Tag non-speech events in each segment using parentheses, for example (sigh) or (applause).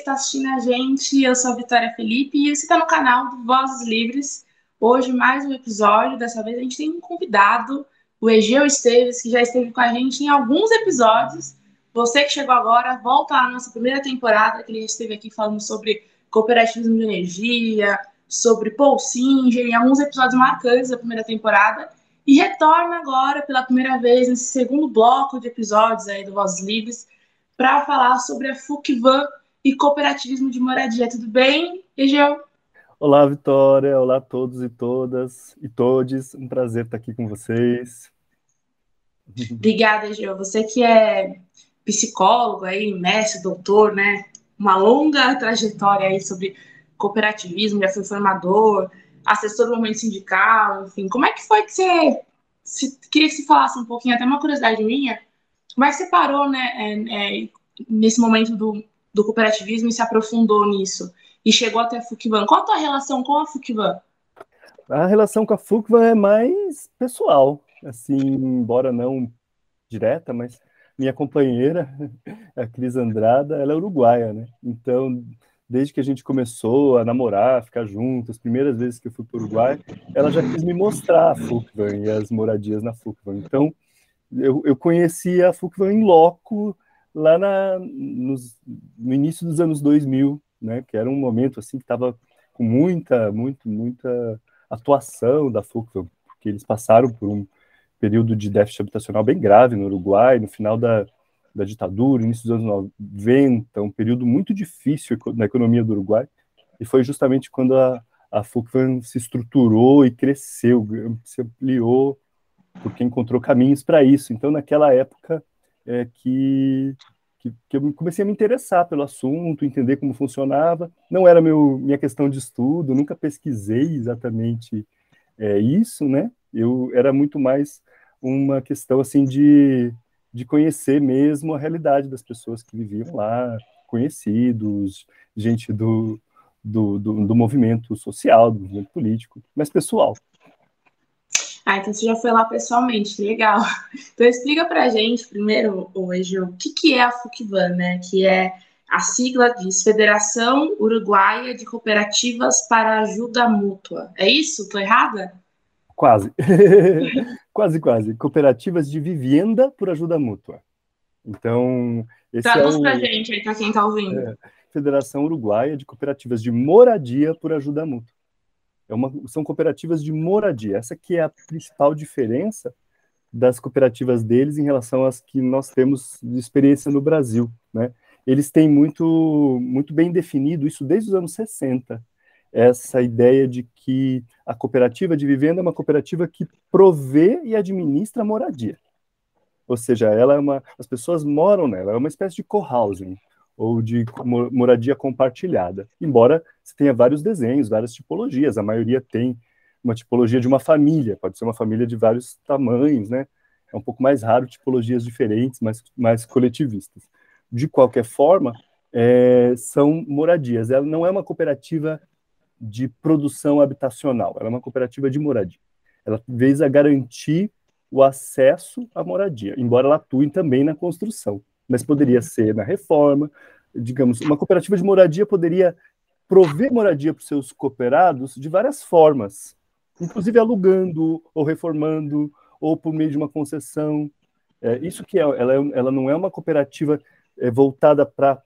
está assistindo a gente. Eu sou a Vitória Felipe e você está no canal do Vozes Livres. Hoje, mais um episódio. Dessa vez, a gente tem um convidado, o Egeu Esteves, que já esteve com a gente em alguns episódios. Você que chegou agora, volta na nossa primeira temporada, que ele esteve aqui falando sobre cooperativismo de energia, sobre Paul Singer, em alguns episódios marcantes da primeira temporada. E retorna agora pela primeira vez nesse segundo bloco de episódios aí do Vozes Livres para falar sobre a FUCVAN e cooperativismo de moradia. Tudo bem, Egeu? Olá, Vitória. Olá a todos e todas e todes. Um prazer estar aqui com vocês. Obrigada, Egeu. Você que é psicólogo aí, mestre, doutor, né? Uma longa trajetória aí sobre cooperativismo, já foi formador, assessor do momento sindical, enfim. Como é que foi que você se, queria que você falasse um pouquinho, até uma curiosidade minha, como é que você parou, né, é, é, nesse momento do, do cooperativismo e se aprofundou nisso? E chegou até a FUCVAN. Qual a tua relação com a FUCVAN? A relação com a FUCVAN é mais pessoal, assim, embora não direta, mas minha companheira, (laughs) a Cris Andrada, ela é uruguaia, né? Então, desde que a gente começou a namorar, ficar juntos, as primeiras vezes que eu fui para o Uruguai, ela já quis me mostrar a FUCVAN e as moradias na FUCVAN. Então, eu, eu conheci a FUCVAN em loco lá na, nos, no início dos anos 2000, né, que era um momento assim que estava com muita, muito, muita atuação da FUCVAN, porque eles passaram por um período de déficit habitacional bem grave no Uruguai, no final da, da ditadura, início dos anos 90, um período muito difícil na economia do Uruguai, e foi justamente quando a, a se estruturou e cresceu, se ampliou, porque encontrou caminhos para isso. Então, naquela época é, que, que, que, eu comecei a me interessar pelo assunto, entender como funcionava. Não era meu, minha questão de estudo, nunca pesquisei exatamente é, isso, né? Eu era muito mais uma questão assim de, de conhecer mesmo a realidade das pessoas que viviam lá, conhecidos, gente do, do, do, do movimento social, do movimento político, mas pessoal. Ah, então você já foi lá pessoalmente, legal. (laughs) Então explica pra gente primeiro, hoje, o que, que é a FUCVAN, né? Que é a sigla diz Federação Uruguaia de Cooperativas para Ajuda Mútua. É isso? Estou errada? Quase. (laughs) quase, quase. Cooperativas de Vivenda por Ajuda Mútua. Então, esse Traduz é o... pra gente aí, para quem está ouvindo. É, Federação Uruguaia de Cooperativas de Moradia por Ajuda Mútua. É uma, são cooperativas de moradia. Essa que é a principal diferença das cooperativas deles em relação às que nós temos de experiência no Brasil, né? Eles têm muito, muito bem definido isso desde os anos 60, essa ideia de que a cooperativa de vivenda é uma cooperativa que provê e administra moradia. Ou seja, ela é uma, as pessoas moram nela, é uma espécie de co-housing ou de moradia compartilhada. Embora você tenha vários desenhos, várias tipologias, a maioria tem uma tipologia de uma família, pode ser uma família de vários tamanhos, né? É um pouco mais raro tipologias diferentes, mais, mais coletivistas. De qualquer forma, é, são moradias. Ela não é uma cooperativa de produção habitacional, ela é uma cooperativa de moradia. Ela visa garantir o acesso à moradia, embora ela atue também na construção mas poderia ser na reforma. Digamos, uma cooperativa de moradia poderia prover moradia para os seus cooperados de várias formas, inclusive alugando ou reformando ou por meio de uma concessão. É, isso que é, ela, é, ela não é uma cooperativa é, voltada para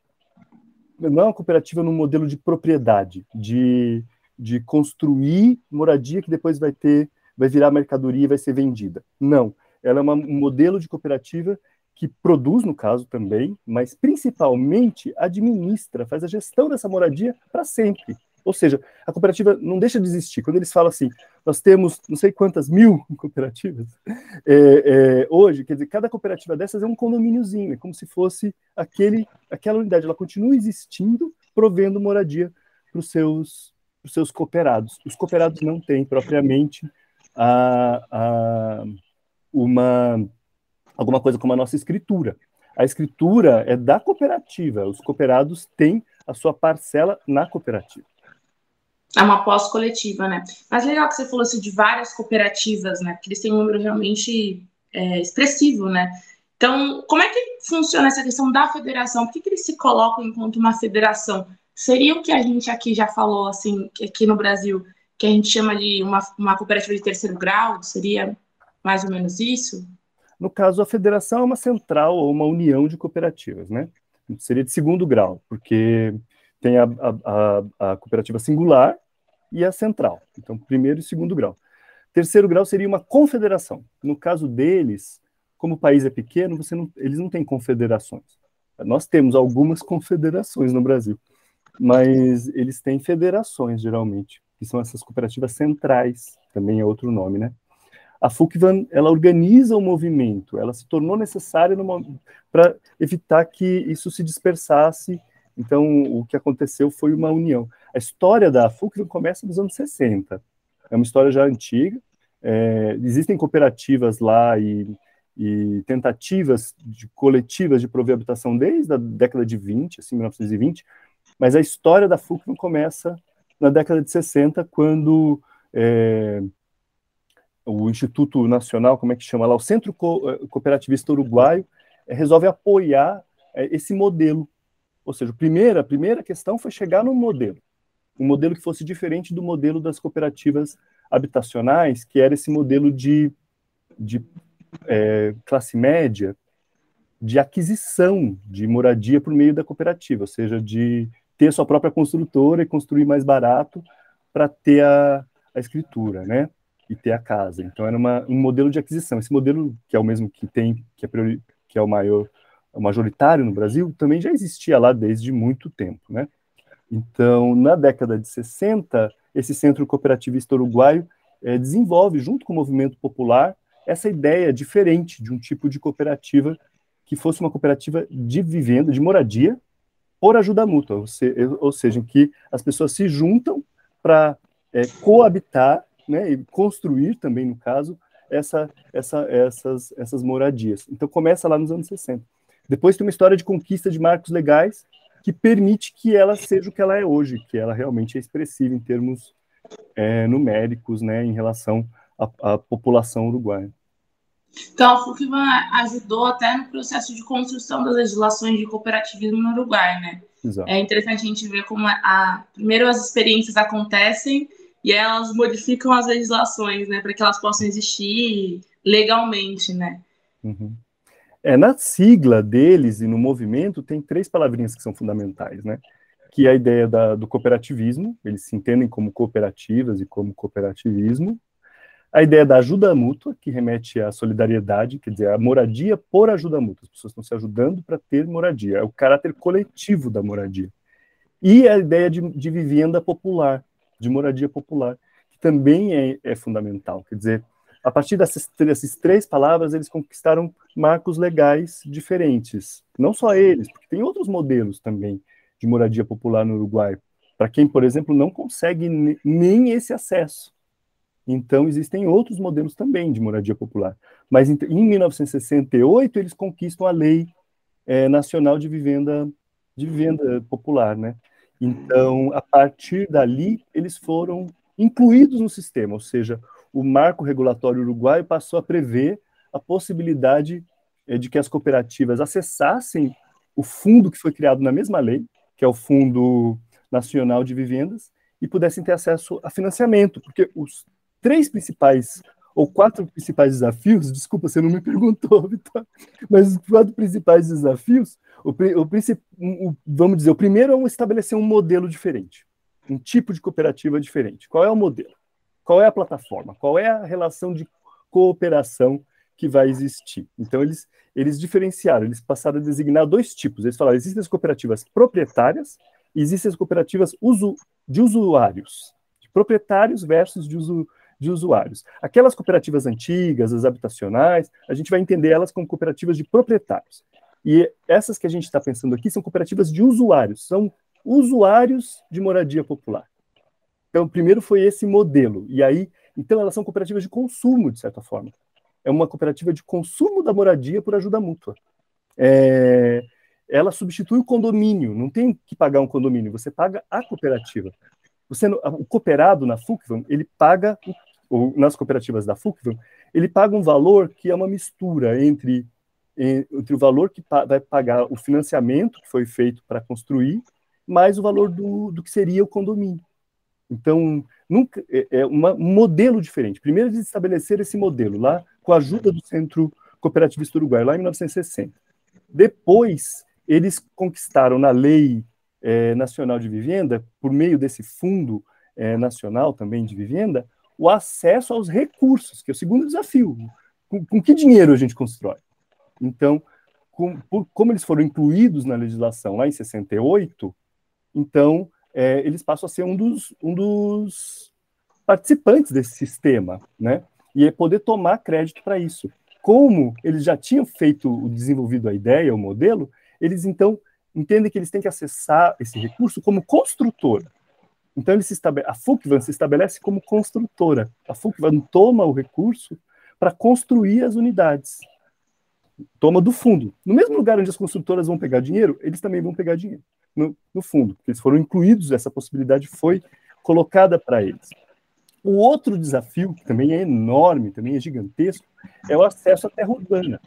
não é uma cooperativa no modelo de propriedade, de, de construir moradia que depois vai ter, vai virar mercadoria e vai ser vendida. Não, ela é uma, um modelo de cooperativa que produz, no caso também, mas principalmente administra, faz a gestão dessa moradia para sempre. Ou seja, a cooperativa não deixa de existir. Quando eles falam assim, nós temos não sei quantas mil (laughs) cooperativas, é, é, hoje, quer dizer, cada cooperativa dessas é um condomíniozinho, é como se fosse aquele, aquela unidade, ela continua existindo, provendo moradia para os seus, seus cooperados. Os cooperados não têm propriamente a, a, uma alguma coisa como a nossa escritura. A escritura é da cooperativa, os cooperados têm a sua parcela na cooperativa. É uma pós-coletiva, né? Mas legal que você falou assim, de várias cooperativas, né? Porque eles têm um número realmente é, expressivo, né? Então, como é que funciona essa questão da federação? Por que, que eles se colocam enquanto uma federação? Seria o que a gente aqui já falou, assim, aqui no Brasil, que a gente chama de uma, uma cooperativa de terceiro grau? Seria mais ou menos isso? No caso, a federação é uma central ou uma união de cooperativas, né? Seria de segundo grau, porque tem a, a, a, cooperativa singular e a central. Então, primeiro e segundo grau. Terceiro grau seria uma confederação. No caso deles, como o país é pequeno, você não, eles não têm confederações. Nós temos algumas confederações no Brasil, mas eles têm federações, geralmente, que são essas cooperativas centrais, também é outro nome, né? A FUCVAN, ela organiza o movimento, ela se tornou necessária para evitar que isso se dispersasse. Então, o que aconteceu foi uma união. A história da FUCVAN começa nos anos 60. É uma história já antiga. É, existem cooperativas lá e, e, tentativas de coletivas de prover habitação desde a década de 20, assim, 1920, mas a história da FUCVAN começa na década de 60, quando é, o Instituto Nacional, como é que chama lá, o Centro eh, Cooperativista Uruguaio, é, resolve apoiar é, esse modelo. Ou seja, a primeira, a primeira questão foi chegar num modelo, um modelo que fosse diferente do modelo das cooperativas habitacionais, que era esse modelo de, de é, classe média, de aquisição de moradia por meio da cooperativa, ou seja, de ter sua própria construtora e construir mais barato para ter a, a escritura, né? E ter a casa. Então era uma, um modelo de aquisição. Esse modelo, que é o mesmo que tem, que é, priori, que é o maior, o majoritário no Brasil, também já existia lá desde muito tempo, né? Então, na década de 60, esse centro cooperativista uruguaio é, desenvolve, junto com o movimento popular, essa ideia diferente de um tipo de cooperativa que fosse uma cooperativa de vivenda, de moradia, por ajuda mútua, ou, se, ou seja, em que as pessoas se juntam para é, coabitar né, e construir também, no caso, essa, essa, essas, essas moradias. Então começa lá nos anos 60. Depois tem uma história de conquista de marcos legais que permite que ela seja o que ela é hoje, que ela realmente é expressiva em termos é, numéricos, né, em relação à, à população uruguaia. Então, a FUCVAN ajudou até no processo de construção das legislações de cooperativismo no Uruguai, né? Exato. É interessante a gente ver como a, a, primeiro as experiências acontecem e elas modificam as legislações, né, para que elas possam existir legalmente, né? Uhum. É, na sigla deles e no movimento tem três palavrinhas que são fundamentais, né? Que é a ideia da, do cooperativismo, eles se entendem como cooperativas e como cooperativismo. A ideia da ajuda mútua, que remete à solidariedade, quer dizer, a moradia por ajuda mútua. As pessoas estão se ajudando para ter moradia, é o caráter coletivo da moradia. E a ideia de, de vivenda popular, de moradia popular, que também é, é fundamental. Quer dizer, a partir dessas, dessas três palavras, eles conquistaram marcos legais diferentes. Não só eles, porque tem outros modelos também de moradia popular no Uruguai, para quem, por exemplo, não consegue nem esse acesso. Então, existem outros modelos também de moradia popular. Mas em, em 1968, eles conquistam a Lei é, Nacional de Vivenda, de Vivenda Popular, né? Então, a partir dali, eles foram incluídos no sistema, ou seja, o marco regulatório uruguaio passou a prever a possibilidade é, de que as cooperativas acessassem o fundo que foi criado na mesma lei, que é o Fundo Nacional de Vivendas, e pudessem ter acesso a financiamento, porque os três principais ou quatro principais desafios, desculpa, você não me (laughs) perguntou, Vitor, mas os quatro principais desafios o, o, o, vamos dizer, o primeiro é estabelecer um modelo diferente, um tipo de cooperativa diferente. Qual é o modelo? Qual é a plataforma? Qual é a relação de cooperação que vai existir? Então, eles, eles diferenciaram, eles passaram a designar dois tipos. Eles falaram: existem as cooperativas proprietárias e existem as cooperativas usu, de usuários, de proprietários versus de uso, de usuários. Aquelas cooperativas antigas, as habitacionais, a gente vai entender elas como cooperativas de proprietários. E essas que a gente está pensando aqui são cooperativas de usuários, são usuários de moradia popular. Então, primeiro foi esse modelo. E aí, então, elas são cooperativas de consumo, de certa forma. É uma cooperativa de consumo da moradia por ajuda mútua. É, ela substitui o condomínio, não tem que pagar um condomínio, você paga a cooperativa. Você, o cooperado na FUCVAN, ele paga, ou nas cooperativas da FUCVAN, ele paga um valor que é uma mistura entre entre o valor que vai pagar o financiamento que foi feito para construir, mais o valor do, do que seria o condomínio. Então, nunca é, é uma, um modelo diferente. Primeiro eles estabeleceram esse modelo lá com a ajuda do Centro Cooperativista Uruguai, lá em 1960. Depois, eles conquistaram na Lei é, Nacional de Vivenda, por meio desse Fundo é, Nacional também de Vivenda, o acesso aos recursos, que é o segundo desafio. Com, com que dinheiro a gente constrói? Então, com, por, como eles foram incluídos na legislação lá em 68, então é, eles passam a ser um dos, um dos participantes desse sistema, né? E é poder tomar crédito para isso. Como eles já tinham feito, desenvolvido a ideia, o modelo, eles então entendem que eles têm que acessar esse recurso como construtora. Então ele se a FUCVAN se estabelece como construtora. A FUCVAN toma o recurso para construir as unidades. Toma do fundo. No mesmo lugar onde as construtoras vão pegar dinheiro, eles também vão pegar dinheiro no, no fundo, porque eles foram incluídos, essa possibilidade foi colocada para eles. O outro desafio, que também é enorme, também é gigantesco, é o acesso à terra urbana.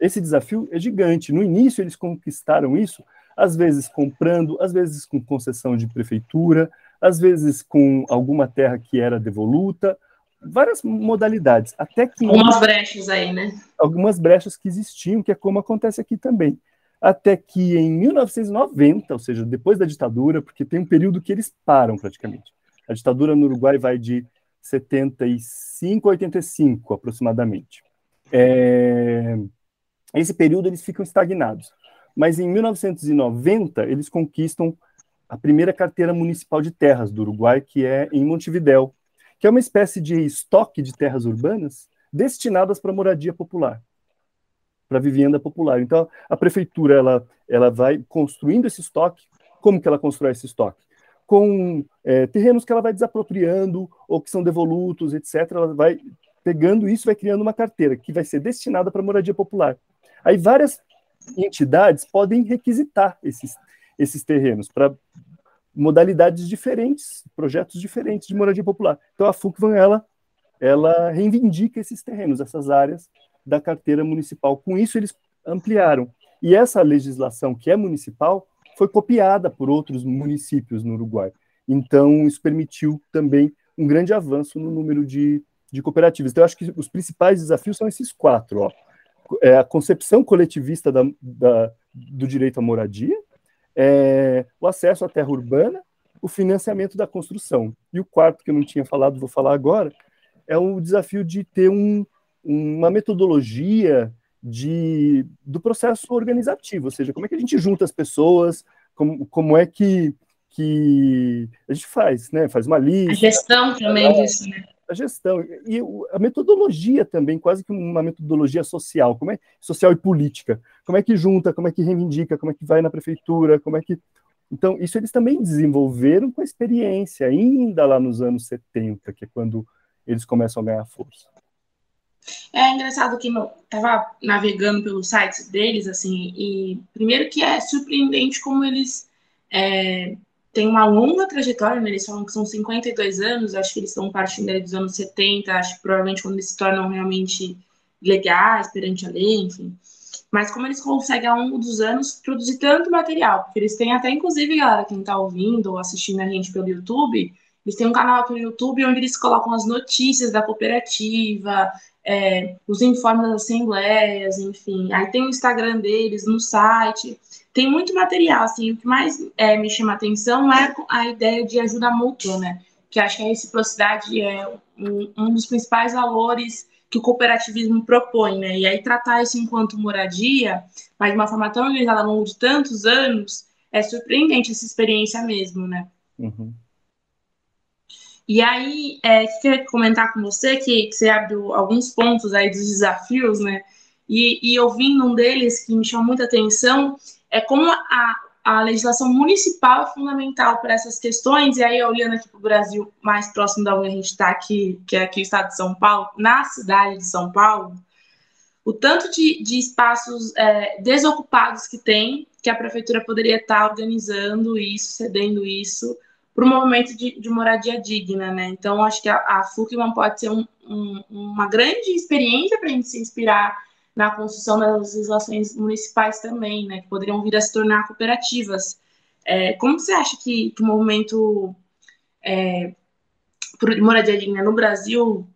Esse desafio é gigante. No início, eles conquistaram isso, às vezes comprando, às vezes com concessão de prefeitura, às vezes com alguma terra que era devoluta, várias modalidades. Até que. Algumas brechas aí, né? Algumas brechas que existiam, que é como acontece aqui também até que em 1990, ou seja, depois da ditadura, porque tem um período que eles param praticamente. A ditadura no Uruguai vai de 75 a 85, aproximadamente. É... Esse período eles ficam estagnados. Mas em 1990, eles conquistam a primeira carteira municipal de terras do Uruguai, que é em Montevidéu, que é uma espécie de estoque de terras urbanas destinadas para moradia popular para vivenda popular. Então, a prefeitura ela, ela vai construindo esse estoque. Como que ela constrói esse estoque? Com é, terrenos que ela vai desapropriando ou que são devolutos, etc. Ela vai pegando isso, vai criando uma carteira que vai ser destinada para moradia popular. Aí várias entidades podem requisitar esses, esses terrenos para modalidades diferentes, projetos diferentes de moradia popular. Então a FUCVAN ela, ela reivindica esses terrenos, essas áreas da carteira municipal. Com isso, eles ampliaram. E essa legislação, que é municipal, foi copiada por outros municípios no Uruguai. Então, isso permitiu também um grande avanço no número de, de cooperativas. Então, eu acho que os principais desafios são esses quatro: ó. É a concepção coletivista da, da, do direito à moradia, é, o acesso à terra urbana, o financiamento da construção. E o quarto, que eu não tinha falado, vou falar agora, é o desafio de ter um, uma metodologia de, do processo organizativo, ou seja, como é que a gente junta as pessoas, como, como é que, que a gente faz, né? Faz uma lista. A gestão também disso, né? A gestão e a metodologia também, quase que uma metodologia social, como é social e política. Como é que junta, como é que reivindica, como é que vai na prefeitura, como é que então, isso eles também desenvolveram com a experiência, ainda lá nos anos 70, que é quando eles começam a ganhar força. É engraçado que eu tava navegando pelos sites deles, assim, e primeiro que é surpreendente como eles é, têm uma longa trajetória, né? eles falam que são 52 anos, acho que eles estão partindo dos anos 70, acho que provavelmente quando eles se tornam realmente legais perante a lei, enfim. Mas como eles conseguem ao longo dos anos produzir tanto material, porque eles têm até, inclusive, galera, quem está ouvindo ou assistindo a gente pelo YouTube, eles têm um canal aqui no YouTube onde eles colocam as notícias da cooperativa, é, os informes das assembleias, enfim. Aí tem o Instagram deles, no site. Tem muito material, assim. O que mais é, me chama atenção é a ideia de ajuda mútua, né? Que acho que a reciprocidade é um, um dos principais valores que o cooperativismo propõe, né? E aí tratar isso enquanto moradia, mas de uma forma tão organizada ao longo de tantos anos, é surpreendente essa experiência mesmo, né? Uhum. E aí, é, queria comentar com você que, que, você abriu alguns pontos aí dos desafios, né? E, e ouvindo um deles que me chamou muita atenção é como a, a legislação municipal é fundamental para essas questões. E aí, olhando aqui para o Brasil, mais próximo da onde a gente está aqui, que é aqui o estado de São Paulo, na cidade de São Paulo, o tanto de, de espaços é, desocupados que tem, que a prefeitura poderia estar tá organizando isso, cedendo isso para o movimento de, de, moradia digna, né? Então, acho que a, a pode ser um, um, uma grande experiência para a gente se inspirar na construção das legislações municipais também, né, que poderiam vir a se tornar cooperativas. É, como você acha que, que o movimento é, por moradia digna no Brasil,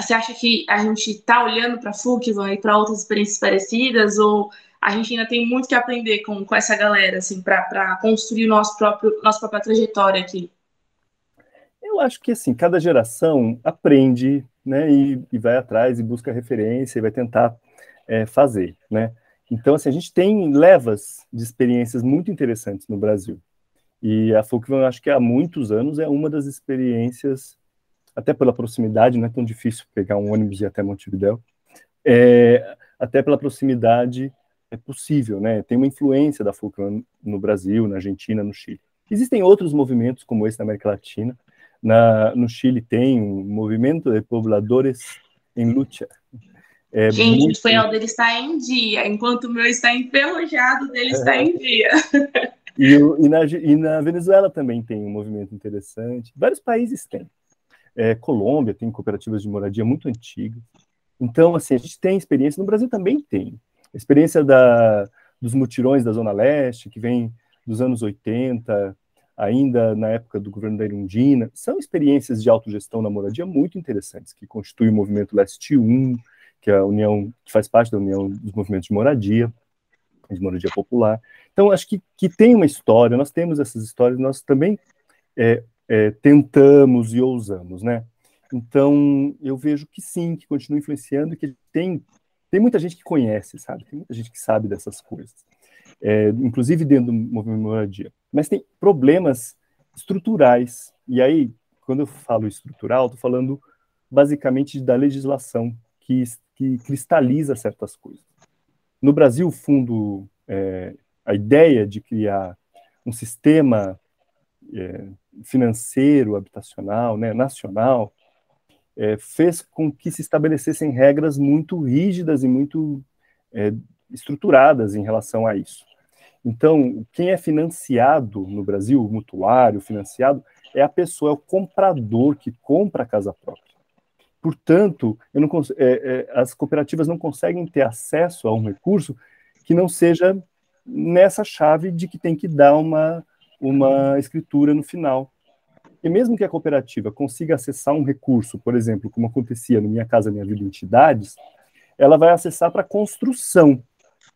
você acha que a gente está olhando para a FUCVA e para outras experiências parecidas, ou a gente ainda tem muito que aprender com, com essa galera, assim, para construir nosso próprio, nossa própria trajetória aqui? Eu acho que, assim, cada geração aprende, né, e, e vai atrás e busca referência e vai tentar é, fazer, né. Então, assim, a gente tem levas de experiências muito interessantes no Brasil. E a FUCVAN, acho que há muitos anos, é uma das experiências, até pela proximidade, não é tão difícil pegar um ônibus e ir até Montevidéu, é, até pela proximidade é possível, né? Tem uma influência da FUCVAN no Brasil, na Argentina, no Chile. Existem outros movimentos como esse na América Latina. Na, no Chile tem um movimento de pobladores em luta, é Gente, muito... o espanhol dele está em dia, enquanto o meu está enferrujado, dele é. está em dia. (laughs) E, e, na, e, na, Venezuela também tem um movimento interessante. Vários países têm. É, Colômbia tem cooperativas de moradia muito antigas. Então, assim, a gente tem experiência, no Brasil também tem. A experiência da, dos mutirões da Zona Leste, que vem dos anos 80, ainda na época do governo da Irundina, são experiências de autogestão na moradia muito interessantes, que constituem o movimento Leste 1, que é a União, que faz parte da União dos Movimentos de Moradia, de moradia popular. Então, acho que, que tem uma história, nós temos essas histórias, nós também é, é, tentamos e ousamos, né? Então, eu vejo que sim, que continua influenciando, que tem, tem muita gente que conhece, sabe? Tem muita gente que sabe dessas coisas, é, inclusive dentro do movimento de moradia. Mas tem problemas estruturais, e aí, quando eu falo estrutural, estou falando basicamente da legislação que, que cristaliza certas coisas. No Brasil, o fundo, é, a ideia de criar um sistema é, financeiro, habitacional, né, nacional, é, fez com que se estabelecessem regras muito rígidas e muito é, estruturadas em relação a isso. Então, quem é financiado no Brasil, mutuário financiado, é a pessoa, é o comprador que compra a casa própria. Portanto, não, é, é, as cooperativas não conseguem ter acesso a um recurso que não seja nessa chave de que tem que dar uma, uma escritura no final. E mesmo que a cooperativa consiga acessar um recurso, por exemplo, como acontecia no Minha Casa Minha Vida Entidades, ela vai acessar para construção.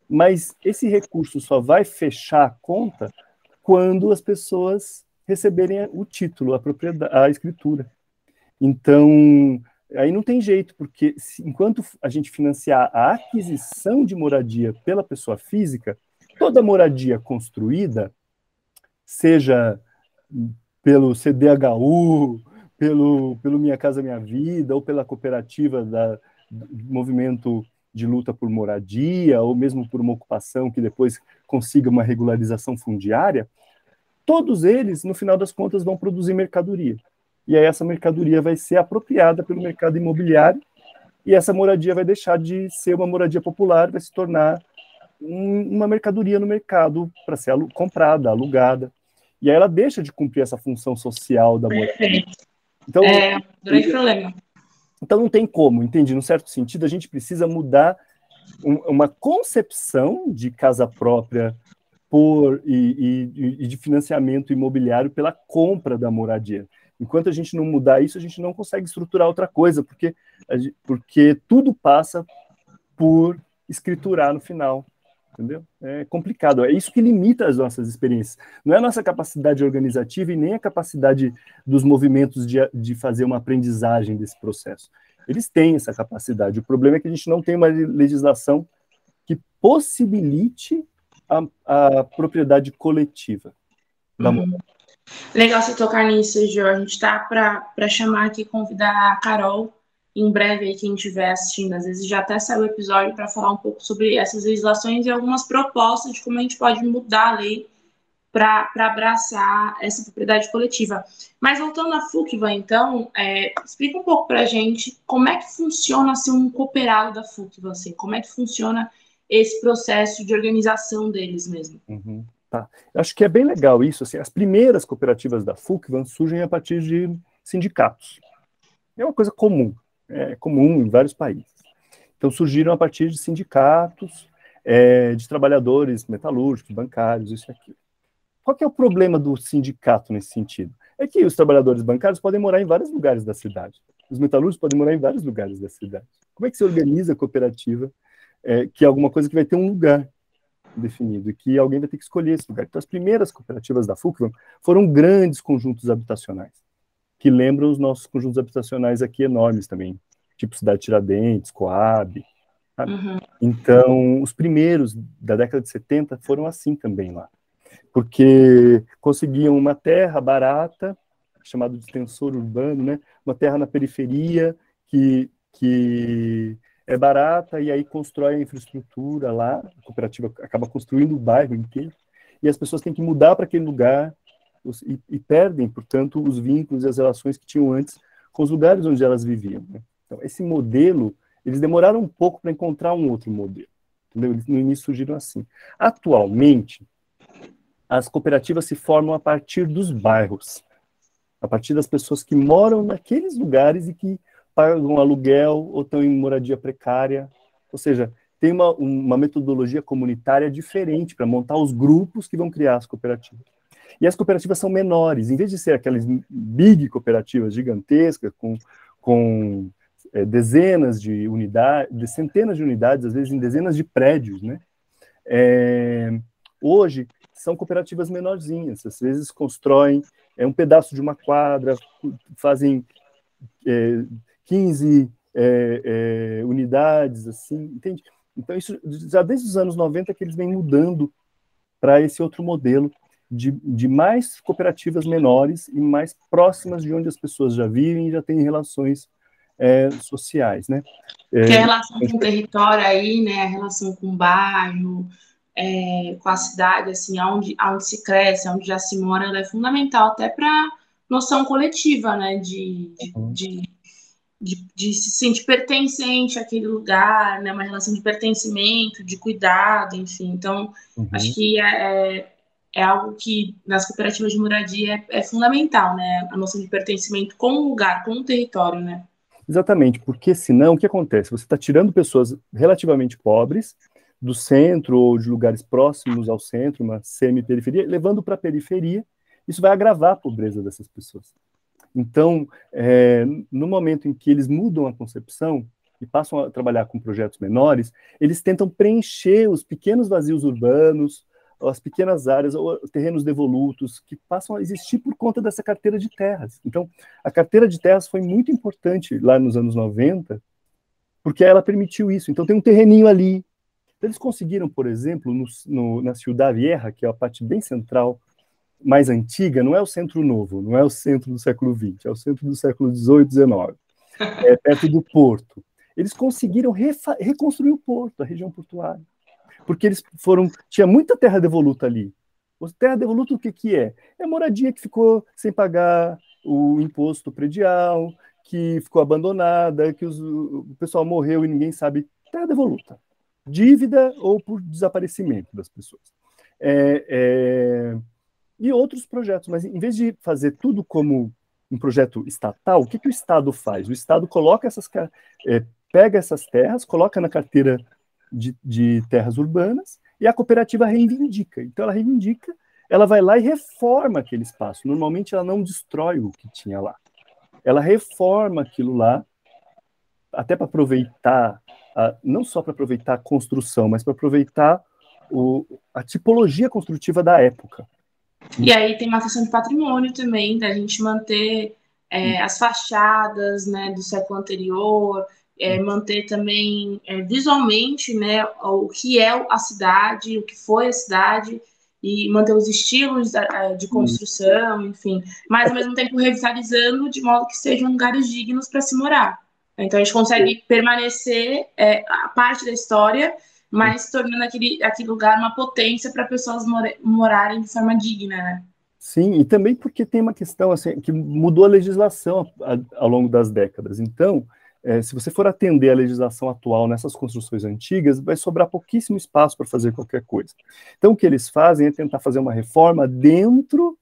Mas esse recurso só vai fechar a conta quando as pessoas receberem o título, a propriedade, a escritura. Então, aí não tem jeito, porque se, enquanto a gente financiar a aquisição de moradia pela pessoa física, toda moradia construída, seja pelo CDHU, pelo, pelo Minha Casa Minha Vida, ou pela cooperativa da, do movimento de luta por moradia, ou mesmo por uma ocupação que depois consiga uma regularização fundiária, todos eles, no final das contas, vão produzir mercadoria e aí essa mercadoria vai ser apropriada pelo mercado imobiliário e essa moradia vai deixar de ser uma moradia popular, vai se tornar um, uma mercadoria no mercado para ser alu comprada, alugada. E aí ela deixa de cumprir essa função social da moradia. Então, é, grande problema. Então não tem como, entendi? Num certo sentido, a gente precisa mudar um, uma concepção de casa própria por e, e, e de financiamento imobiliário pela compra da moradia. Enquanto a gente não mudar isso, a gente não consegue estruturar outra coisa, porque, porque tudo passa por escriturar no final. Entendeu? É complicado. É isso que limita as nossas experiências. Não é a nossa capacidade organizativa e nem a capacidade dos movimentos de, de fazer uma aprendizagem desse processo. Eles têm essa capacidade. O problema é que a gente não tem uma legislação que possibilite a, a propriedade coletiva da uhum. Legal você tocar nisso, Jo. A gente tá para chamar aqui, convidar a Carol em breve aí, quem estiver assistindo. Às vezes já até saiu o episódio para falar um pouco sobre essas legislações e algumas propostas de como a gente pode mudar a lei para abraçar essa propriedade coletiva. Mas voltando à FUCVA, então, é, explica um pouco para a gente como é que funciona assim, um cooperado da FUCVA, assim, como é que funciona esse processo de organização deles mesmo. Uhum. Tá? Acho que é bem legal isso. Assim, as primeiras cooperativas da FUCVAN surgem a partir de sindicatos. É uma coisa comum, é comum em vários países. Então surgiram a partir de sindicatos, é, de trabalhadores metalúrgicos, bancários, isso aquilo. Qual é o problema do sindicato nesse sentido? É que os trabalhadores bancários podem morar em vários lugares da cidade. Os metalúrgicos podem morar em vários lugares da cidade. Como é que se organiza a cooperativa, é, que é alguma coisa que vai ter um lugar definido e que alguém vai ter que escolher esse lugar? Então, as primeiras cooperativas da FUCVAM foram grandes conjuntos habitacionais, que lembram os nossos conjuntos habitacionais aqui enormes também, tipo Cidade Tiradentes, Coab. Uhum. Então, os primeiros da década de 70 foram assim também lá porque conseguiam uma terra barata, chamado de extensor urbano, né? uma terra na periferia que, que é barata e aí constrói a infraestrutura lá, a cooperativa acaba construindo o bairro inteiro, e as pessoas têm que mudar para aquele lugar os, e, e, perdem, portanto, os vínculos e as relações que tinham antes com os lugares onde elas viviam. Né? Então, esse modelo, eles demoraram um pouco para encontrar um outro modelo. Entendeu? Eles no início surgiram assim. Atualmente, as cooperativas se formam a partir dos bairros, a partir das pessoas que moram naqueles lugares e que pagam aluguel ou estão em moradia precária. Ou seja, tem uma, uma metodologia comunitária diferente para montar os grupos que vão criar as cooperativas. E as cooperativas são menores, em vez de ser aquelas big cooperativas gigantescas, com, com é, dezenas de unidades, de centenas de unidades, às vezes em dezenas de prédios, né? É, hoje são cooperativas menorzinhas, às vezes constroem é, um pedaço de uma quadra, fazem é, 15 é, é, unidades, assim, entende? Então, isso já desde os anos 90 que eles vêm mudando para esse outro modelo de, de mais cooperativas menores e mais próximas de onde as pessoas já vivem e já têm relações é, sociais, né? É, que é a relação com o território aí, né? A relação com o bairro, é, com a cidade, assim, aonde, aonde se cresce, aonde já se mora, ela é fundamental até para noção coletiva, né, de, de, uhum. de, de, de, se sentir pertencente àquele lugar, né, uma relação de pertencimento, de cuidado, enfim. Então, uhum. acho que é, é, é algo que nas cooperativas de moradia é, é, fundamental, né, a noção de pertencimento com o lugar, com o território, né. Exatamente, porque senão o que acontece? Você está tirando pessoas relativamente pobres do centro ou de lugares próximos ao centro, uma semi-periferia, levando para a periferia, isso vai agravar a pobreza dessas pessoas. Então, é, no momento em que eles mudam a concepção e passam a trabalhar com projetos menores, eles tentam preencher os pequenos vazios urbanos, as pequenas áreas, ou terrenos devolutos, que passam a existir por conta dessa carteira de terras. Então, a carteira de terras foi muito importante lá nos anos 90, porque ela permitiu isso. Então, tem um terreninho ali, eles conseguiram, por exemplo, no, no, na Ciudad Vieja, que é a parte bem central, mais antiga, não é o centro novo, não é o centro do século XX, é o centro do século XVIII, XIX, (laughs) é perto do porto. Eles conseguiram reconstruir o porto, a região portuária, porque eles foram, tinha muita terra devoluta ali. Terra devoluta o que que é? É moradia que ficou sem pagar o imposto predial, que ficou abandonada, que os, o pessoal morreu e ninguém sabe. Terra devoluta dívida ou por desaparecimento das pessoas. É, é, e outros projetos, mas em vez de fazer tudo como um projeto estatal, o que, que o Estado faz? O Estado coloca essas, é, pega essas terras, coloca na carteira de, de terras urbanas e a cooperativa reivindica. Então ela reivindica, ela vai lá e reforma aquele espaço. Normalmente ela não destrói o que tinha lá. Ela reforma aquilo lá, até para aproveitar uh, não só para aproveitar a construção, mas para aproveitar o, a tipologia construtiva da época. E aí tem uma questão de patrimônio também, da gente manter é, as fachadas né, do século anterior, é, manter também é, visualmente né, o que é a cidade, o que foi a cidade, e manter os estilos de construção, enfim, mas ao mesmo tempo revitalizando de modo que sejam lugares dignos para se morar. Então a gente consegue permanecer é, a parte da história, mas tornando aquele, aquele lugar uma potência para pessoas morarem de forma digna, né? Sim, e também porque tem uma questão assim que mudou a legislação ao longo das décadas. Então, é, se você for atender a legislação atual nessas construções antigas, vai sobrar pouquíssimo espaço para fazer qualquer coisa. Então, o que eles fazem é tentar fazer uma reforma dentro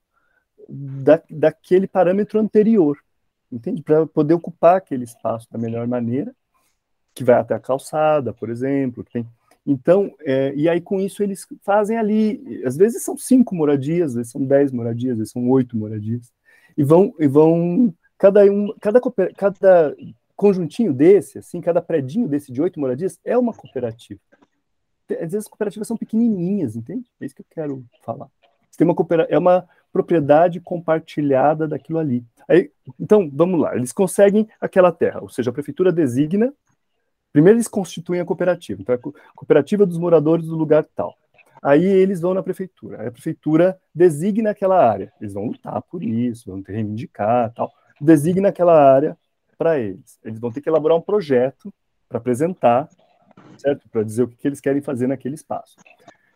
da, daquele parâmetro anterior entende? Para poder ocupar aquele espaço da melhor maneira, que vai até a calçada, por exemplo, tem então, é, e aí com isso eles fazem ali, às vezes são cinco moradias, às vezes são dez moradias, às vezes são oito moradias, e vão, e vão cada um, cada, cada conjuntinho desse, assim, cada predinho desse de oito moradias é uma cooperativa. Às vezes as cooperativas são pequenininhas, entende? É isso que eu quero falar. Tem uma é uma propriedade compartilhada daquilo ali. Aí, então, vamos lá, eles conseguem aquela terra, ou seja, a prefeitura designa Primeiro eles constituem a cooperativa, então é a cooperativa dos moradores do lugar tal. Aí eles vão na prefeitura, a prefeitura designa aquela área, eles vão lutar por isso, vão reivindicar tal, designa aquela área para eles. Eles vão ter que elaborar um projeto para apresentar, certo? Para dizer o que, eles querem fazer naquele espaço.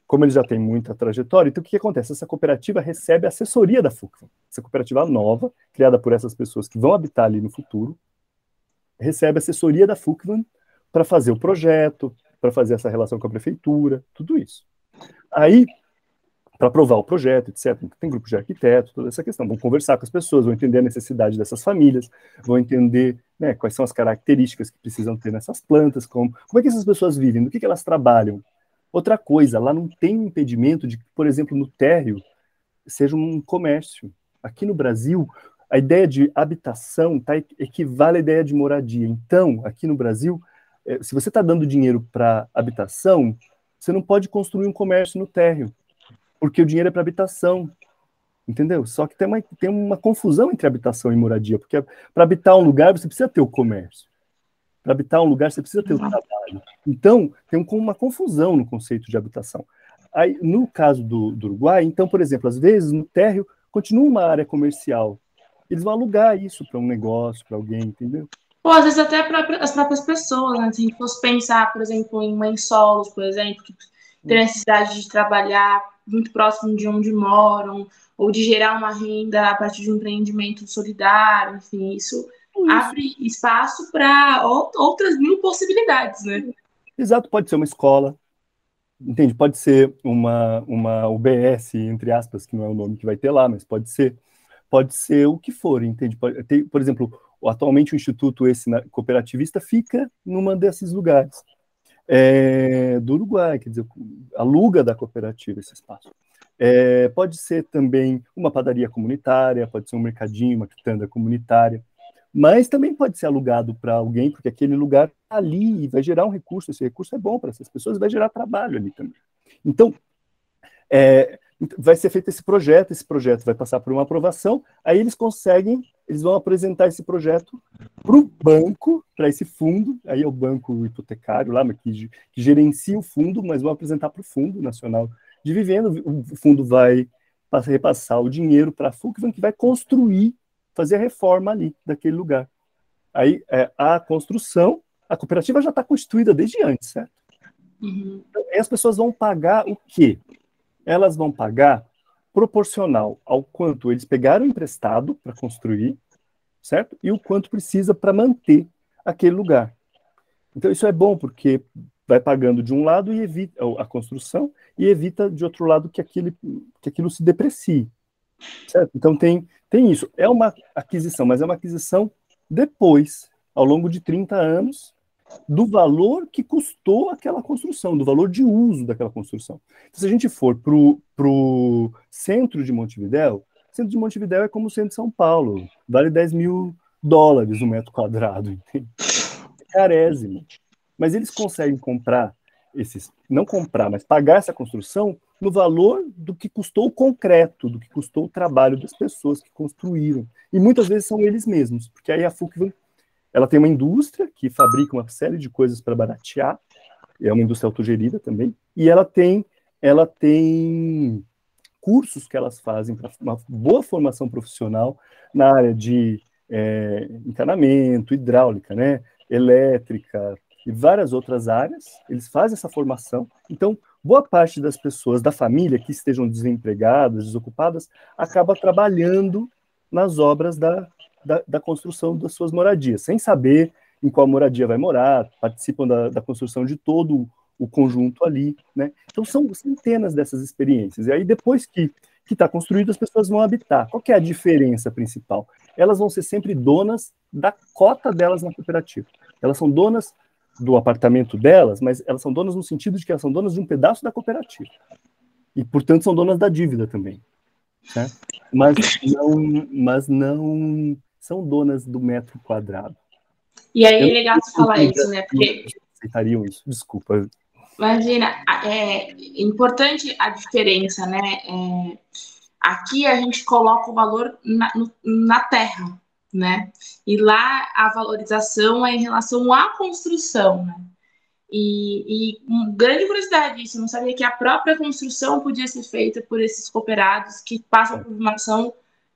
Como eles já têm muita trajetória, então o que, que acontece? Essa cooperativa recebe assessoria da FUCFA, essa cooperativa nova, criada por essas pessoas que vão habitar ali no futuro, recebe assessoria da FUCFA para fazer o projeto, para fazer essa relação com a prefeitura, tudo isso. Aí, para aprovar o projeto, etc., tem grupo de arquitetos, toda essa questão. Vão conversar com as pessoas, vão entender a necessidade dessas famílias, vão entender né, quais são as características que precisam ter nessas plantas, como, como é que essas pessoas vivem, no que, que elas trabalham. Outra coisa, lá não tem impedimento de que, por exemplo, no térreo seja um comércio. Aqui no Brasil, a ideia de habitação tá, equivale à ideia de moradia. Então, aqui no Brasil, se você está dando dinheiro para habitação, você não pode construir um comércio no térreo, porque o dinheiro é para habitação, entendeu? Só que tem uma, tem uma confusão entre habitação e moradia, porque para habitar um lugar você precisa ter o comércio, para habitar um lugar você precisa ter o trabalho. Então, tem uma confusão no conceito de habitação. Aí, no caso do, do Uruguai, então, por exemplo, às vezes no térreo continua uma área comercial, eles vão alugar isso para um negócio, para alguém, entendeu? Ou às vezes até as próprias pessoas, né? Se a gente fosse pensar, por exemplo, em mães solos, por exemplo, que têm necessidade de trabalhar muito próximo de onde moram, ou de gerar uma renda a partir de um empreendimento solidário, enfim, isso, isso. abre espaço para outras mil possibilidades, né? Exato, pode ser uma escola, entende? Pode ser uma, uma UBS, entre aspas, que não é o nome que vai ter lá, mas pode ser, pode ser o que for, entende? Pode ter, por exemplo, atualmente o Instituto esse cooperativista fica numa desses lugares é, do Uruguai, quer dizer, aluga da cooperativa esse espaço. É, pode ser também uma padaria comunitária, pode ser um mercadinho, uma quitanda comunitária, mas também pode ser alugado para alguém, porque aquele lugar está ali vai gerar um recurso, esse recurso é bom para essas pessoas, vai gerar trabalho ali também. Então, é, vai ser feito esse projeto, esse projeto vai passar por uma aprovação, aí eles conseguem, eles vão apresentar esse projeto para o banco, para esse fundo, aí é o banco hipotecário lá, que, que gerencia o fundo, mas vão apresentar para o Fundo Nacional de Vivenda, o fundo vai repassar o dinheiro para a FUCVAN, que vai construir, fazer a reforma ali, daquele lugar. Aí é, a construção, a cooperativa já está constituída desde antes, certo? Uhum. Então, as pessoas vão pagar o quê? Elas vão pagar proporcional ao quanto eles pegaram emprestado para construir, certo? E o quanto precisa para manter aquele lugar. Então isso é bom porque vai pagando de um lado e evita a construção e evita de outro lado que aquilo, que aquilo se deprecie. Certo? Então tem, tem isso. É uma aquisição, mas é uma aquisição depois, ao longo de 30 anos, do valor que custou aquela construção, do valor de uso daquela construção. Então, se a gente for para o centro de Montevidéu, centro de Montevidéu é como o centro de São Paulo, vale 10 mil dólares o um metro quadrado, entende? Carésimo. Mas eles conseguem comprar esses, não comprar, mas pagar essa construção no valor do que custou o concreto, do que custou o trabalho das pessoas que construíram. E muitas vezes são eles mesmos, porque aí a FUC ela tem uma indústria que fabrica uma série de coisas para baratear, é uma indústria autogerida também, e ela tem, ela tem cursos que elas fazem para uma boa formação profissional na área de é, encanamento, hidráulica, né, elétrica e várias outras áreas. Eles fazem essa formação. Então, boa parte das pessoas da família que estejam desempregadas, desocupadas, acaba trabalhando nas obras da, da, da, construção das suas moradias, sem saber em qual moradia vai morar, participam da, da construção de todo o conjunto ali, né? Então são centenas dessas experiências. E aí depois que que está construído, as pessoas vão habitar. Qual é a diferença principal? Elas vão ser sempre donas da cota delas na cooperativa. Elas são donas do apartamento delas, mas elas são donas no sentido de que elas são donas de um pedaço da cooperativa. E, portanto, são donas da dívida também. Né? Mas, não, mas não são donas do metro quadrado. E aí é legal você falar isso, né? Porque. Aceitariam isso, desculpa. Imagina, é importante a diferença, né? É, aqui a gente coloca o valor na, na terra, né? E lá a valorização é em relação à construção, né? E, e grande curiosidade isso, eu não sabia que a própria construção podia ser feita por esses cooperados que passam por uma ação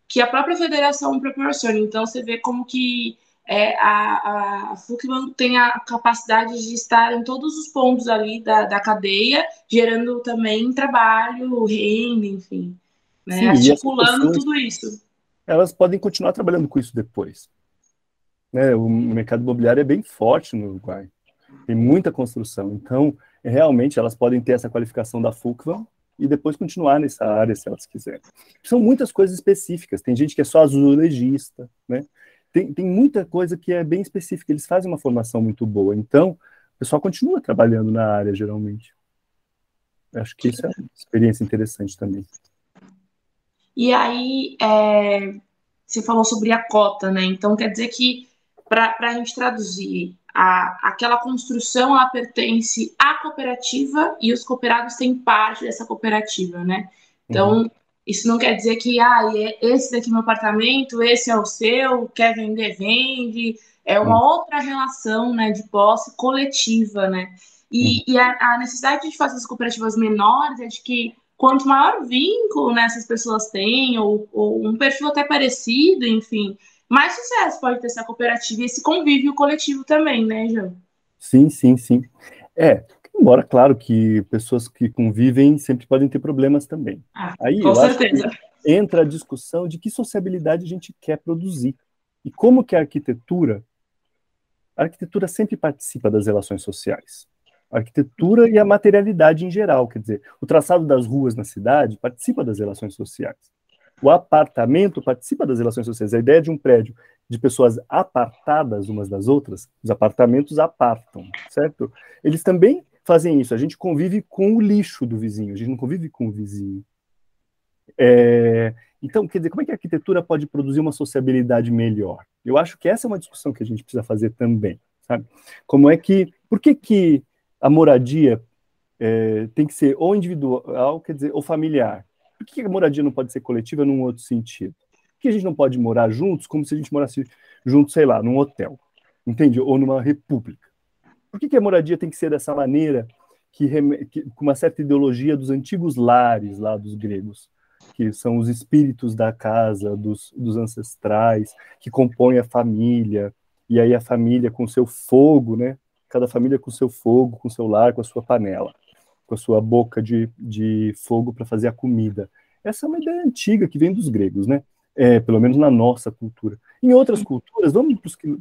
que a própria federação proporciona. Então você vê como que é, a, a Fluckman tem a capacidade de estar em todos os pontos ali da, da cadeia, gerando também trabalho, renda, enfim, né? Sim, articulando tudo isso. Elas podem continuar trabalhando com isso depois. Né? O mercado imobiliário é bem forte no Uruguai, tem muita construção, então realmente elas podem ter essa qualificação da Fluckman e depois continuar nessa área se elas quiserem. São muitas coisas específicas. Tem gente que é só azulejista, né? tem, tem muita coisa que é bem específica, eles fazem uma formação muito boa. Então, o pessoal continua trabalhando na área, geralmente. Acho que isso é uma experiência interessante também. E aí, é, você falou sobre a cota, né? Então, quer dizer que, para a gente traduzir, a, aquela construção ela pertence à cooperativa e os cooperados têm parte dessa cooperativa, né? Então, uhum. Isso não quer dizer que ah, esse daqui é meu apartamento, esse é o seu, quer vender, vende. É uma hum. outra relação né, de posse coletiva, né? E, hum. e a, a, necessidade de fazer as cooperativas menores é de que quanto maior vínculo né, essas pessoas têm, ou, ou um perfil até parecido, enfim, mais sucesso pode ter essa cooperativa e esse convívio coletivo também, né, João? Sim, sim, sim. É, Embora, claro, que pessoas que convivem sempre podem ter problemas também. Ah, Aí, com certeza. entra a discussão de que sociabilidade a gente quer produzir. E como que a arquitetura... A arquitetura sempre participa das relações sociais. A arquitetura e a materialidade em geral, quer dizer, o traçado das ruas na cidade participa das relações sociais. O apartamento participa das relações sociais. A ideia de um prédio de pessoas apartadas umas das outras, os apartamentos apartam, certo? Eles também fazem isso. A gente convive com o lixo do vizinho, a gente não convive com o vizinho. É, então, quer dizer, como é que a arquitetura pode produzir uma sociabilidade melhor? Eu acho que essa é uma discussão que a gente precisa fazer também, sabe? Como é que, por que que a moradia é, tem que ser ou individual, quer dizer, ou familiar? Por que a moradia não pode ser coletiva num outro sentido? Por que a gente não pode morar juntos como se a gente morasse juntos, sei lá, num hotel, entende? Ou numa república? Por que, que a moradia tem que ser dessa maneira, que, que, com uma certa ideologia dos antigos lares lá dos gregos, que são os espíritos da casa, dos, dos ancestrais, que compõem a família, e aí a família com seu fogo, né? Cada família com seu fogo, com seu lar, com a sua panela, com a sua boca de, de fogo para fazer a comida. Essa é uma ideia antiga que vem dos gregos, né? É, pelo menos na nossa cultura. Em outras culturas, vamos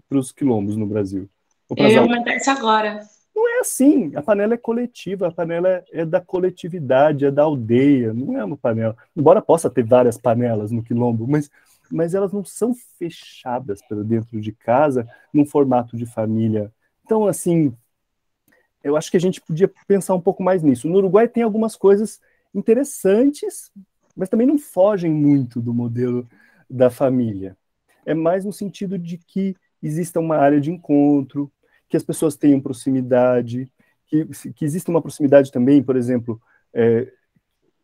para os quilombos no Brasil. Eu ia comentar isso agora. Não é assim. A panela é coletiva, a panela é, é, da coletividade, é da aldeia, não é uma panela. Embora possa ter várias panelas no quilombo, mas, mas elas não são fechadas para dentro de casa num formato de família. Então, assim, eu acho que a gente podia pensar um pouco mais nisso. No Uruguai tem algumas coisas interessantes, mas também não fogem muito do modelo da família. É mais no sentido de que exista uma área de encontro, que as pessoas tenham proximidade, que, que exista uma proximidade também, por exemplo, é,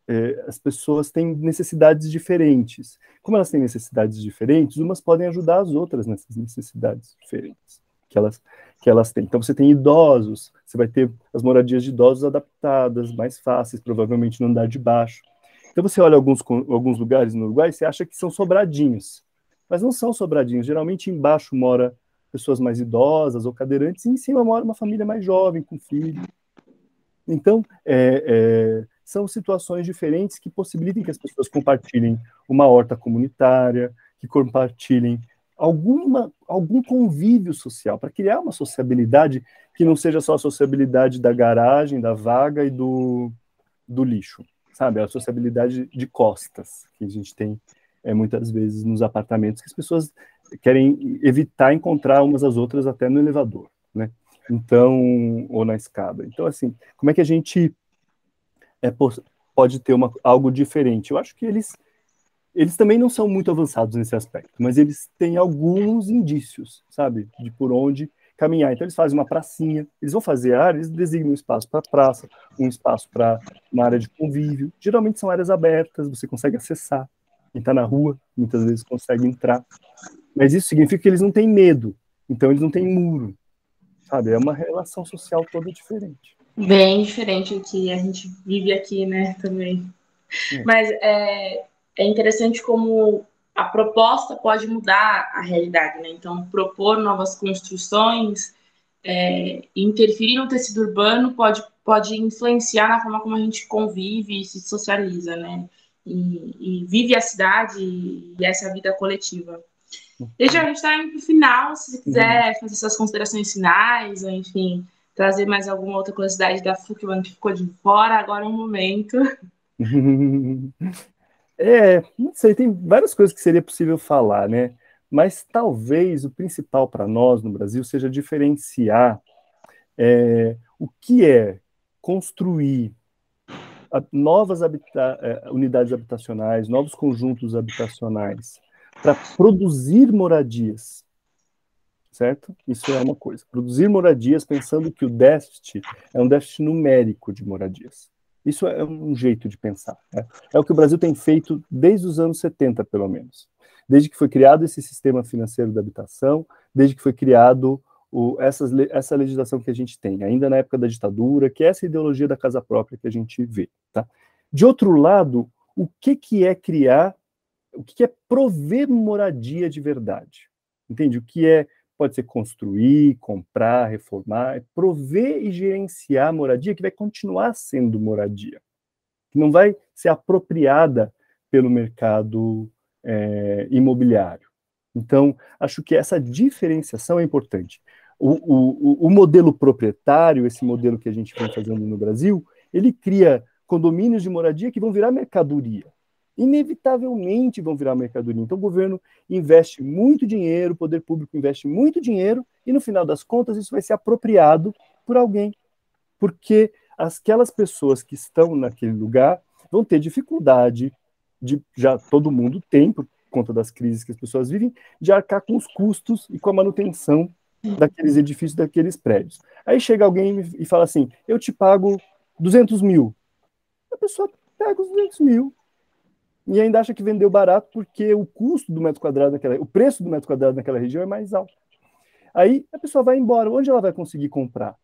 é, as pessoas têm necessidades diferentes. Como elas têm necessidades diferentes, umas podem ajudar as outras nessas necessidades diferentes que elas, que elas têm. Então, você tem idosos, você vai ter as moradias de idosos adaptadas, mais fáceis, provavelmente no andar de baixo. Então, você olha alguns, alguns lugares no Uruguai, você acha que são sobradinhos, mas não são sobradinhos. Geralmente, embaixo mora pessoas mais idosas ou cadeirantes, e em cima mora uma família mais jovem, com filho. Então, é, é, são situações diferentes que possibilitem que as pessoas compartilhem uma horta comunitária, que compartilhem alguma, algum convívio social, para criar uma sociabilidade que não seja só a sociabilidade da garagem, da vaga e do, do lixo, sabe? A sociabilidade de costas que a gente tem é, muitas vezes nos apartamentos, que as pessoas querem evitar encontrar umas às outras até no elevador, né? Então, ou na escada. Então, assim, como é que a gente é, pode ter uma, algo diferente? Eu acho que eles, eles também não são muito avançados nesse aspecto, mas eles têm alguns indícios, sabe, de por onde caminhar. Então, eles fazem uma pracinha, eles vão fazer área, eles designam um espaço para praça, um espaço para uma área de convívio. Geralmente são áreas abertas, você consegue acessar. Quem está na rua, muitas vezes consegue entrar. Mas isso significa que eles não têm medo, então eles não têm muro, sabe? É uma relação social toda diferente. Bem diferente do que a gente vive aqui, né, também. É. Mas é, é interessante como a proposta pode mudar a realidade, né? Então, propor novas construções, é, interferir no tecido urbano pode, pode influenciar na forma como a gente convive e se socializa, né? E, e vive a cidade e essa vida coletiva. Já a gente está indo para o final, se você quiser uhum. fazer suas considerações finais, ou enfim, trazer mais alguma outra curiosidade da FUC, que ficou de fora, agora é um momento. (laughs) É, não sei, tem várias coisas que seria possível falar, né? Mas talvez o principal para nós no Brasil seja diferenciar é, o que é construir novas habita é, unidades habitacionais, novos conjuntos habitacionais, para produzir moradias, certo? Isso é uma coisa. Produzir moradias pensando que o déficit é um déficit numérico de moradias. Isso é um jeito de pensar. Né? É o que o Brasil tem feito desde os anos 70, pelo menos. Desde que foi criado esse sistema financeiro da habitação, desde que foi criado o, essas, essa legislação que a gente tem, ainda na época da ditadura, que é essa ideologia da casa própria que a gente vê. Tá? De outro lado, o que, que é criar, o que, que é prover moradia de verdade? Entende? O que é pode ser construir, comprar, reformar, é prover e gerenciar moradia que vai continuar sendo moradia, que não vai ser apropriada pelo mercado é, imobiliário. Então, acho que essa diferenciação é importante. O, o, o modelo proprietário, esse modelo que a gente vem fazendo no Brasil, ele cria condomínios de moradia que vão virar mercadoria inevitavelmente vão virar mercadoria. Então, o governo investe muito dinheiro, o poder público investe muito dinheiro, e no final das contas, isso vai ser apropriado por alguém. Porque aquelas pessoas que estão naquele lugar vão ter dificuldade, de, já todo mundo tem, por conta das crises que as pessoas vivem, de arcar com os custos e com a manutenção daqueles edifícios, daqueles prédios. Aí chega alguém e fala assim: eu te pago 200 mil. A pessoa pega os 200 mil, e ainda acha que vendeu barato porque o custo do metro quadrado naquela, o preço do metro quadrado naquela região é mais alto. Aí a pessoa vai embora. Onde ela vai conseguir comprar?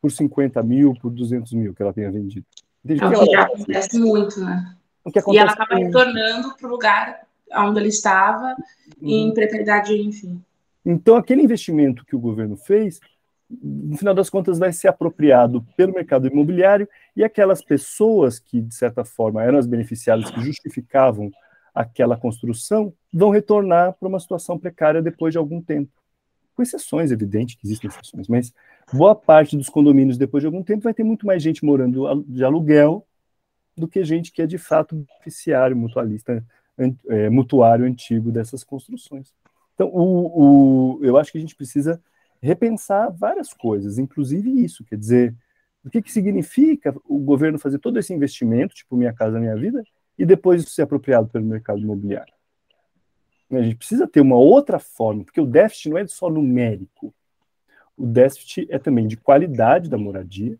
Por 50 mil, por 200 mil que ela tenha vendido. É o que, já acontece muito, né? O que acontece e ela acaba retornando para o lugar onde ela estava, uhum. em precariedade, enfim. Então, aquele investimento que o governo fez no final das contas, vai ser apropriado pelo mercado imobiliário e aquelas pessoas que, de certa forma, eram as beneficiadas que justificavam aquela construção vão retornar para uma situação precária depois de algum tempo. Com exceções, evidente que existem exceções, mas boa parte dos condomínios, depois de algum tempo, vai ter muito mais gente morando de aluguel do que gente que é de fato beneficiário, mutualista, é, mutuário antigo dessas construções. Então, o, o, eu acho que a gente precisa repensar várias coisas, inclusive isso, quer dizer, o que, que significa o governo fazer todo esse investimento, tipo Minha Casa Minha Vida, e depois isso ser apropriado pelo mercado imobiliário. A gente precisa ter uma outra forma, porque o déficit não é só numérico, o déficit é também de qualidade da moradia,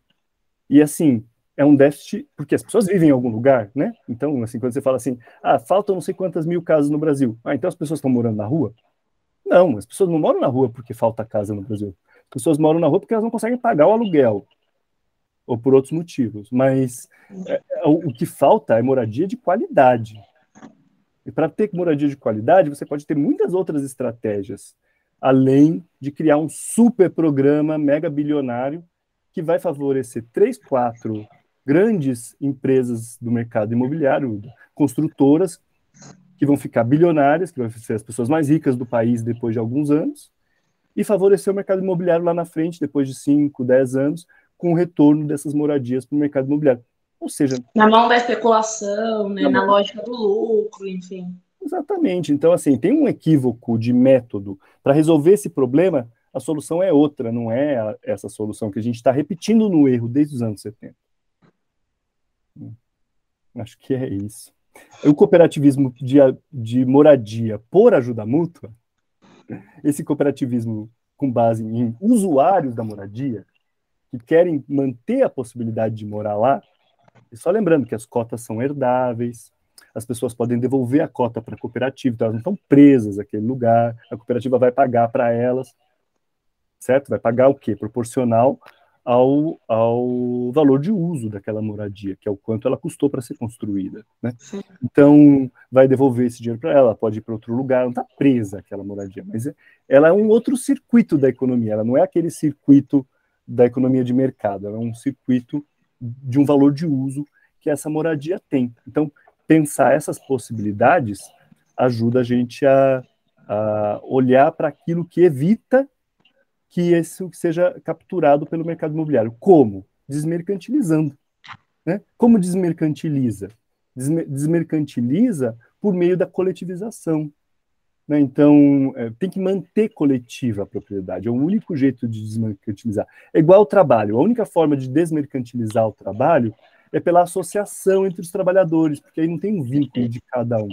e assim, é um déficit, porque as pessoas vivem em algum lugar, né? Então, assim, quando você fala assim, ah, faltam não sei quantas mil casas no Brasil, ah, então as pessoas estão morando na rua? Não, as pessoas não moram na rua porque falta casa no Brasil. As pessoas moram na rua porque elas não conseguem pagar o aluguel ou por outros motivos. Mas é, é o, o que falta é moradia de qualidade. E para ter moradia de qualidade, você pode ter muitas outras estratégias, além de criar um super programa mega bilionário que vai favorecer três, quatro grandes empresas do mercado imobiliário, construtoras, que vão ficar bilionárias, que vão ser as pessoas mais ricas do país depois de alguns anos, e favorecer o mercado imobiliário lá na frente, depois de 5, 10 anos, com o retorno dessas moradias para o mercado imobiliário. Ou seja. Na mão da especulação, né? na, na lógica do lucro, enfim. Exatamente. Então, assim, tem um equívoco de método. Para resolver esse problema, a solução é outra, não é a, essa solução que a gente está repetindo no erro desde os anos 70. Hum, acho que é isso. O cooperativismo de, de moradia por ajuda mútua, esse cooperativismo com base em usuários da moradia, que querem manter a possibilidade de morar lá, e só lembrando que as cotas são herdáveis, as pessoas podem devolver a cota para a cooperativa, então elas não estão presas àquele lugar, a cooperativa vai pagar para elas, certo? Vai pagar o quê? Proporcional ao, ao valor de uso daquela moradia, que é o quanto ela custou para ser construída. Né? Então, vai devolver esse dinheiro para ela, pode ir para outro lugar, não está presa àquela moradia, mas é, ela é um outro circuito da economia, ela não é aquele circuito da economia de mercado, ela é um circuito de um valor de uso que essa moradia tem. Então, pensar essas possibilidades ajuda a gente a, a olhar para aquilo que evita que isso seja capturado pelo mercado imobiliário. Como? Desmercantilizando. Né? Como desmercantiliza? Desmercantiliza por meio da coletivização. Né? Então, é, tem que manter coletiva a propriedade, é o único jeito de desmercantilizar. É igual ao trabalho, a única forma de desmercantilizar o trabalho é pela associação entre os trabalhadores, porque aí não tem um vínculo de cada um.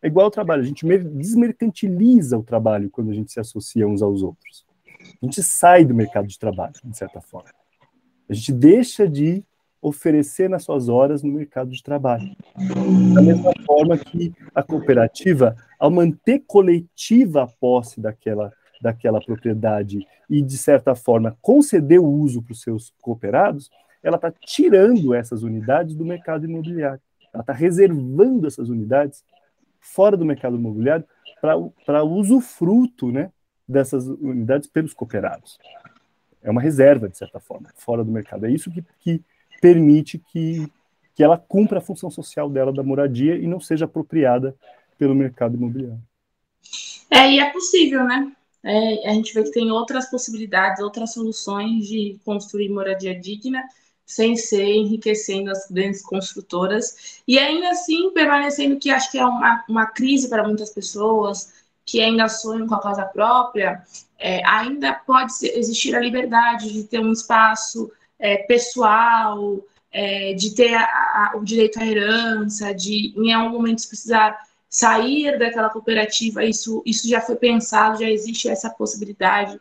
É igual ao trabalho, a gente desmercantiliza o trabalho quando a gente se associa uns aos outros. A gente sai do mercado de trabalho, de certa forma. A gente deixa de oferecer nas suas horas no mercado de trabalho. Da mesma forma que a cooperativa, ao manter coletiva a posse daquela, daquela propriedade e, de certa forma, conceder o uso para os seus cooperados, ela está tirando essas unidades do mercado imobiliário. Ela está reservando essas unidades fora do mercado imobiliário para usufruto né, dessas unidades pelos cooperados. É uma reserva, de certa forma, fora do mercado. É isso que, que permite que, que ela cumpra a função social dela da moradia e não seja apropriada pelo mercado imobiliário. É, e é possível, né? É, a gente vê que tem outras possibilidades, outras soluções de construir moradia digna sem ser enriquecendo as grandes construtoras e ainda assim permanecendo que acho que é uma, uma crise para muitas pessoas, que ainda sonham com a casa própria, é, ainda pode existir a liberdade de ter um espaço é, pessoal, é, de ter a, a, o direito à herança, de em algum momento se precisar sair daquela cooperativa, isso, isso já foi pensado, já existe essa possibilidade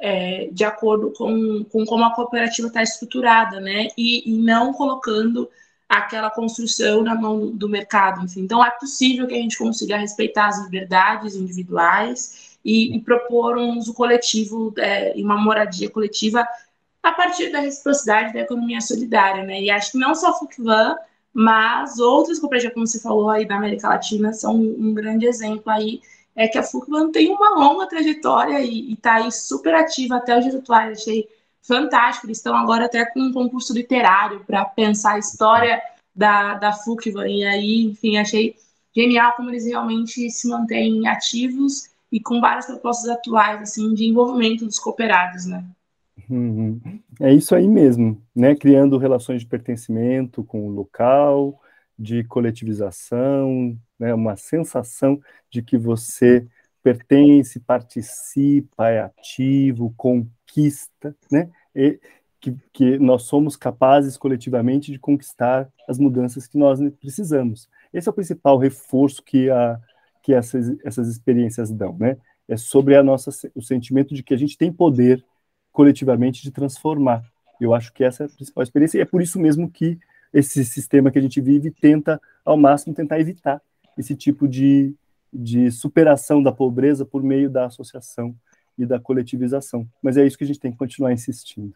é, de acordo com, com como a cooperativa está estruturada, né? E, e não colocando aquela construção na mão do, do mercado. Enfim. Então, é possível que a gente consiga respeitar as liberdades individuais e, e propor um uso coletivo é, uma moradia coletiva a partir da reciprocidade da economia solidária. Né? E acho que não só a FUCVAN, mas outras cooperativas, como você falou aí da América Latina, são um grande exemplo aí é que a FUCVAN tem uma longa trajetória e está aí super ativa até os atuais. Achei fantástico. Eles estão agora até com um concurso literário para pensar a história da, da FUCVA. E aí, enfim, achei genial como eles realmente se mantêm ativos e com várias propostas atuais, assim, de envolvimento dos cooperados, né? Uhum. É isso aí mesmo, né? Criando relações de pertencimento com o local, de coletivização, né? Uma sensação de que você pertence, participa, é ativo, conquista, né? E que, que nós somos capazes coletivamente de conquistar as mudanças que nós precisamos. Esse é o principal reforço que, a, que essas, essas experiências dão, né? É sobre a nossa, o sentimento de que a gente tem poder coletivamente de transformar. Eu acho que essa é a principal experiência e é por isso mesmo que esse sistema que a gente vive tenta, ao máximo, tentar evitar esse tipo de, de superação da pobreza por meio da associação e da coletivização. Mas é isso que a gente tem que continuar insistindo.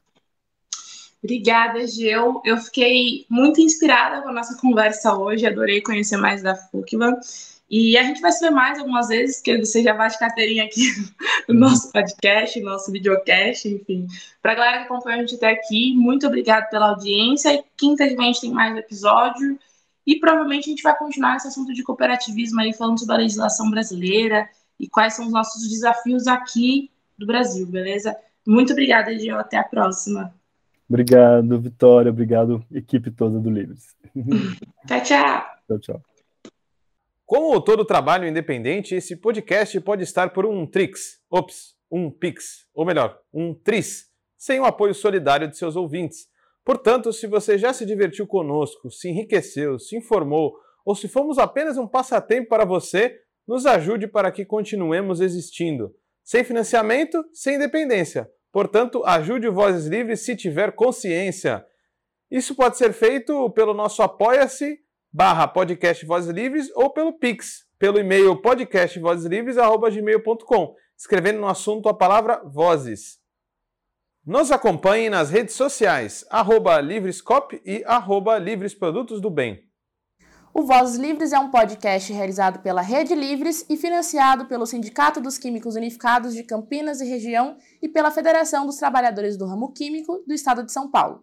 Obrigada, Geu. Eu fiquei muito inspirada com a nossa conversa hoje, adorei conhecer mais da FUCVA. E a gente vai se ver mais algumas vezes, que você já vai de carteirinha aqui (laughs) no nosso podcast, no nosso videocast, enfim. Para a galera que acompanha a gente até aqui, muito obrigado pela audiência. E quinta de gente tem mais episódio. E provavelmente a gente vai continuar esse assunto de cooperativismo aí, falando sobre a legislação brasileira e quais são os nossos desafios aqui do Brasil, beleza? Muito obrigada, Gil. Até a próxima. Obrigado, Vitória. Obrigado, equipe toda do Livres. (laughs) tchau, tchau. Tchau, tchau. Como todo trabalho independente, esse podcast pode estar por um Trix. Ops, um Pix, ou melhor, um Tris, sem o apoio solidário de seus ouvintes. Portanto, se você já se divertiu conosco, se enriqueceu, se informou, ou se fomos apenas um passatempo para você, nos ajude para que continuemos existindo. Sem financiamento, sem independência. Portanto, ajude o Vozes Livres se tiver consciência. Isso pode ser feito pelo nosso apoia-se barra podcast Vozes Livres ou pelo Pix, pelo e-mail podcastvozeslivres.gmail.com, escrevendo no assunto a palavra Vozes. Nos acompanhe nas redes sociais, arroba Livrescop e arroba Livres Produtos do Bem. O Vozes Livres é um podcast realizado pela Rede Livres e financiado pelo Sindicato dos Químicos Unificados de Campinas e Região e pela Federação dos Trabalhadores do Ramo Químico do Estado de São Paulo.